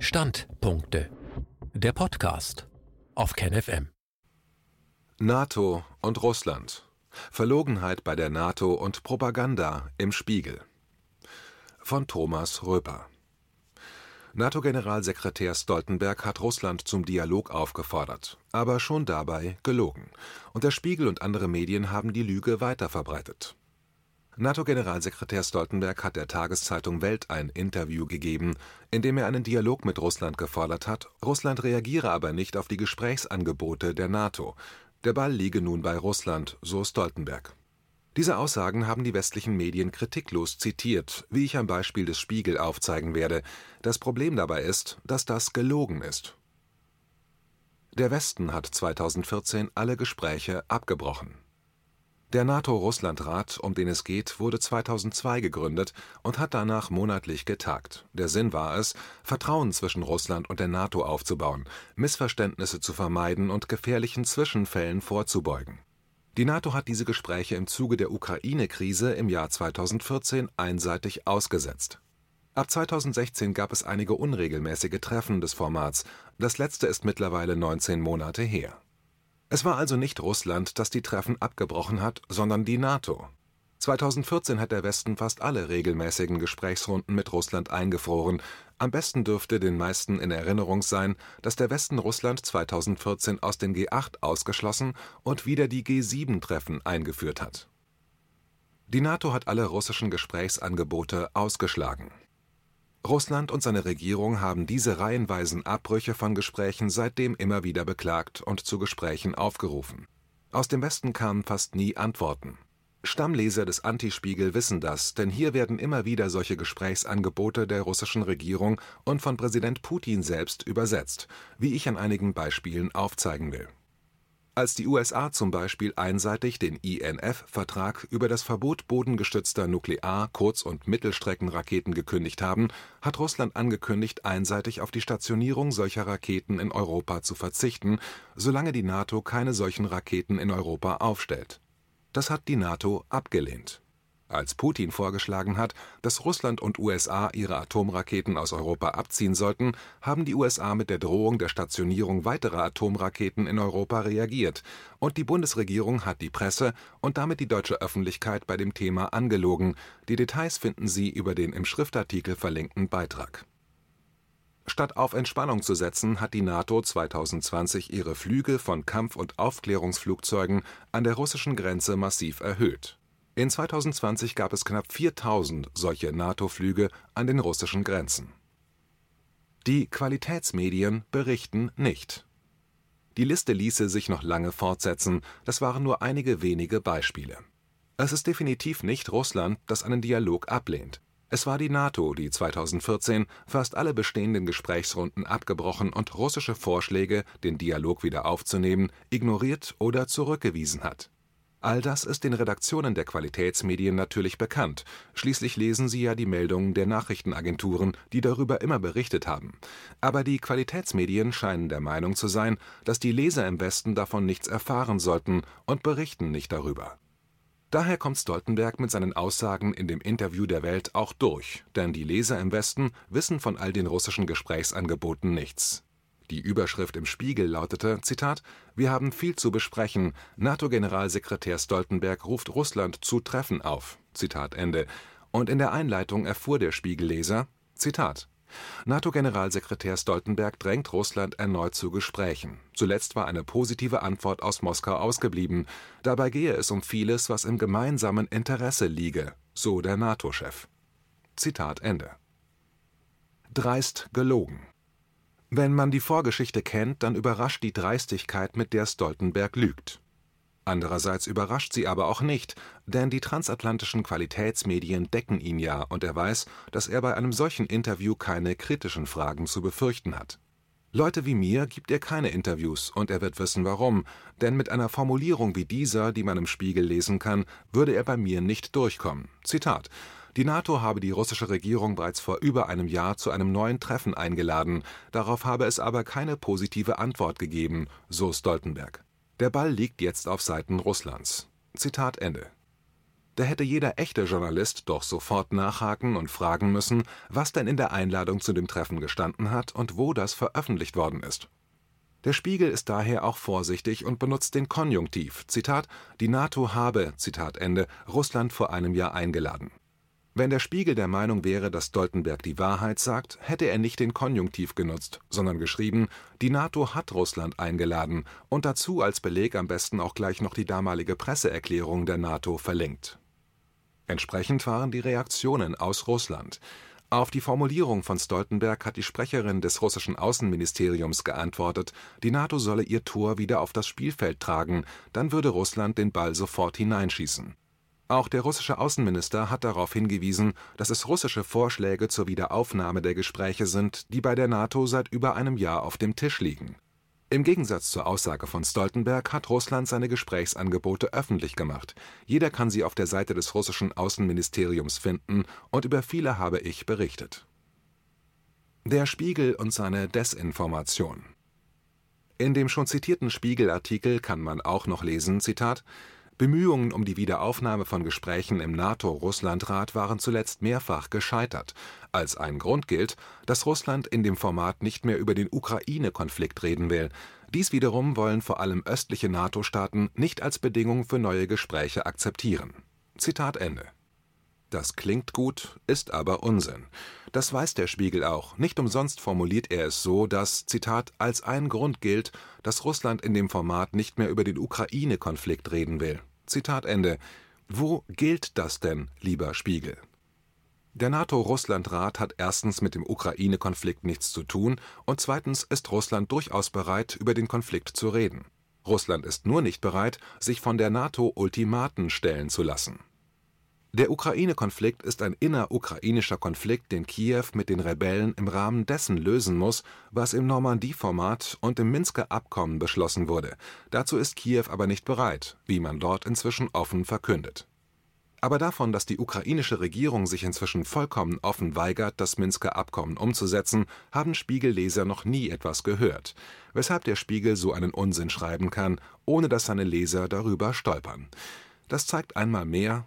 Standpunkte. Der Podcast auf KenFM. NATO und Russland. Verlogenheit bei der NATO und Propaganda im Spiegel. Von Thomas Röper. NATO-Generalsekretär Stoltenberg hat Russland zum Dialog aufgefordert, aber schon dabei gelogen. Und der Spiegel und andere Medien haben die Lüge weiterverbreitet. NATO-Generalsekretär Stoltenberg hat der Tageszeitung Welt ein Interview gegeben, in dem er einen Dialog mit Russland gefordert hat, Russland reagiere aber nicht auf die Gesprächsangebote der NATO. Der Ball liege nun bei Russland, so Stoltenberg. Diese Aussagen haben die westlichen Medien kritiklos zitiert, wie ich am Beispiel des Spiegel aufzeigen werde. Das Problem dabei ist, dass das gelogen ist. Der Westen hat 2014 alle Gespräche abgebrochen. Der NATO-Russland-Rat, um den es geht, wurde 2002 gegründet und hat danach monatlich getagt. Der Sinn war es, Vertrauen zwischen Russland und der NATO aufzubauen, Missverständnisse zu vermeiden und gefährlichen Zwischenfällen vorzubeugen. Die NATO hat diese Gespräche im Zuge der Ukraine-Krise im Jahr 2014 einseitig ausgesetzt. Ab 2016 gab es einige unregelmäßige Treffen des Formats, das letzte ist mittlerweile 19 Monate her es war also nicht Russland, das die Treffen abgebrochen hat, sondern die NATO. 2014 hat der Westen fast alle regelmäßigen Gesprächsrunden mit Russland eingefroren. Am besten dürfte den meisten in Erinnerung sein, dass der Westen Russland 2014 aus den G8 ausgeschlossen und wieder die G7-Treffen eingeführt hat. Die NATO hat alle russischen Gesprächsangebote ausgeschlagen Russland und seine Regierung haben diese reihenweisen Abbrüche von Gesprächen seitdem immer wieder beklagt und zu Gesprächen aufgerufen. Aus dem Westen kamen fast nie Antworten. Stammleser des Antispiegel wissen das, denn hier werden immer wieder solche Gesprächsangebote der russischen Regierung und von Präsident Putin selbst übersetzt, wie ich an einigen Beispielen aufzeigen will als die USA zum Beispiel einseitig den INF-Vertrag über das Verbot bodengestützter Nuklear Kurz und Mittelstreckenraketen gekündigt haben, hat Russland angekündigt, einseitig auf die Stationierung solcher Raketen in Europa zu verzichten, solange die NATO keine solchen Raketen in Europa aufstellt. Das hat die NATO abgelehnt als Putin vorgeschlagen hat, dass Russland und USA ihre Atomraketen aus Europa abziehen sollten, haben die USA mit der Drohung der Stationierung weiterer Atomraketen in Europa reagiert, und die Bundesregierung hat die Presse und damit die deutsche Öffentlichkeit bei dem Thema angelogen. Die Details finden Sie über den im Schriftartikel verlinkten Beitrag. Statt auf Entspannung zu setzen, hat die NATO 2020 ihre Flüge von Kampf- und Aufklärungsflugzeugen an der russischen Grenze massiv erhöht in 2020 gab es knapp 4000 solche NATO-Flüge an den russischen Grenzen. Die Qualitätsmedien berichten nicht. Die Liste ließe sich noch lange fortsetzen, das waren nur einige wenige Beispiele. Es ist definitiv nicht Russland, das einen Dialog ablehnt. Es war die NATO, die 2014 fast alle bestehenden Gesprächsrunden abgebrochen und russische Vorschläge, den Dialog wieder aufzunehmen, ignoriert oder zurückgewiesen hat All das ist den Redaktionen der Qualitätsmedien natürlich bekannt, schließlich lesen sie ja die Meldungen der Nachrichtenagenturen, die darüber immer berichtet haben. Aber die Qualitätsmedien scheinen der Meinung zu sein, dass die Leser im Westen davon nichts erfahren sollten und berichten nicht darüber. Daher kommt Stoltenberg mit seinen Aussagen in dem Interview der Welt auch durch, denn die Leser im Westen wissen von all den russischen Gesprächsangeboten nichts die Überschrift im Spiegel lautete: Wir haben viel zu besprechen. NATO-Generalsekretär Stoltenberg ruft Russland zu Treffen auf. Zitat Ende. Und in der Einleitung erfuhr der Spiegelleser: Zitat NATO-Generalsekretär Stoltenberg drängt Russland erneut zu Gesprächen. Zuletzt war eine positive Antwort aus Moskau ausgeblieben. Dabei gehe es um vieles, was im gemeinsamen Interesse liege, so der NATO-Chef. Zitat Ende. Dreist gelogen. Wenn man die Vorgeschichte kennt, dann überrascht die Dreistigkeit, mit der Stoltenberg lügt. Andererseits überrascht sie aber auch nicht, denn die transatlantischen Qualitätsmedien decken ihn ja und er weiß, dass er bei einem solchen Interview keine kritischen Fragen zu befürchten hat. Leute wie mir gibt er keine Interviews und er wird wissen warum, denn mit einer Formulierung wie dieser, die man im Spiegel lesen kann, würde er bei mir nicht durchkommen. Zitat die NATO habe die russische Regierung bereits vor über einem Jahr zu einem neuen Treffen eingeladen, darauf habe es aber keine positive Antwort gegeben, so Stoltenberg. Der Ball liegt jetzt auf Seiten Russlands. Zitat Ende. Da hätte jeder echte Journalist doch sofort nachhaken und fragen müssen, was denn in der Einladung zu dem Treffen gestanden hat und wo das veröffentlicht worden ist. Der Spiegel ist daher auch vorsichtig und benutzt den Konjunktiv: Zitat: Die NATO habe Zitat Ende, Russland vor einem Jahr eingeladen. Wenn der Spiegel der Meinung wäre, dass Stoltenberg die Wahrheit sagt, hätte er nicht den Konjunktiv genutzt, sondern geschrieben: Die NATO hat Russland eingeladen und dazu als Beleg am besten auch gleich noch die damalige Presseerklärung der NATO verlinkt. Entsprechend waren die Reaktionen aus Russland. Auf die Formulierung von Stoltenberg hat die Sprecherin des russischen Außenministeriums geantwortet, die NATO solle ihr Tor wieder auf das Spielfeld tragen, dann würde Russland den Ball sofort hineinschießen. Auch der russische Außenminister hat darauf hingewiesen, dass es russische Vorschläge zur Wiederaufnahme der Gespräche sind, die bei der NATO seit über einem Jahr auf dem Tisch liegen im Gegensatz zur Aussage von Stoltenberg hat Russland seine Gesprächsangebote öffentlich gemacht. Jeder kann sie auf der Seite des russischen Außenministeriums finden, und über viele habe ich berichtet. Der Spiegel und seine Desinformation In dem schon zitierten Spiegel-Artikel kann man auch noch lesen, Zitat, Bemühungen um die Wiederaufnahme von Gesprächen im NATO-Russland-Rat waren zuletzt mehrfach gescheitert. Als ein Grund gilt, dass Russland in dem Format nicht mehr über den Ukraine-Konflikt reden will. Dies wiederum wollen vor allem östliche NATO-Staaten nicht als Bedingung für neue Gespräche akzeptieren. Zitat Ende. Das klingt gut, ist aber Unsinn. Das weiß der Spiegel auch. Nicht umsonst formuliert er es so, dass, Zitat, als ein Grund gilt, dass Russland in dem Format nicht mehr über den Ukraine-Konflikt reden will. Zitat Ende. Wo gilt das denn, lieber Spiegel? Der NATO-Russland-Rat hat erstens mit dem Ukraine-Konflikt nichts zu tun und zweitens ist Russland durchaus bereit, über den Konflikt zu reden. Russland ist nur nicht bereit, sich von der NATO Ultimaten stellen zu lassen. Der Ukraine-Konflikt ist ein innerukrainischer Konflikt, den Kiew mit den Rebellen im Rahmen dessen lösen muss, was im Normandie-Format und im Minsker Abkommen beschlossen wurde. Dazu ist Kiew aber nicht bereit, wie man dort inzwischen offen verkündet. Aber davon, dass die ukrainische Regierung sich inzwischen vollkommen offen weigert, das Minsker Abkommen umzusetzen, haben Spiegelleser noch nie etwas gehört, weshalb der Spiegel so einen Unsinn schreiben kann, ohne dass seine Leser darüber stolpern. Das zeigt einmal mehr,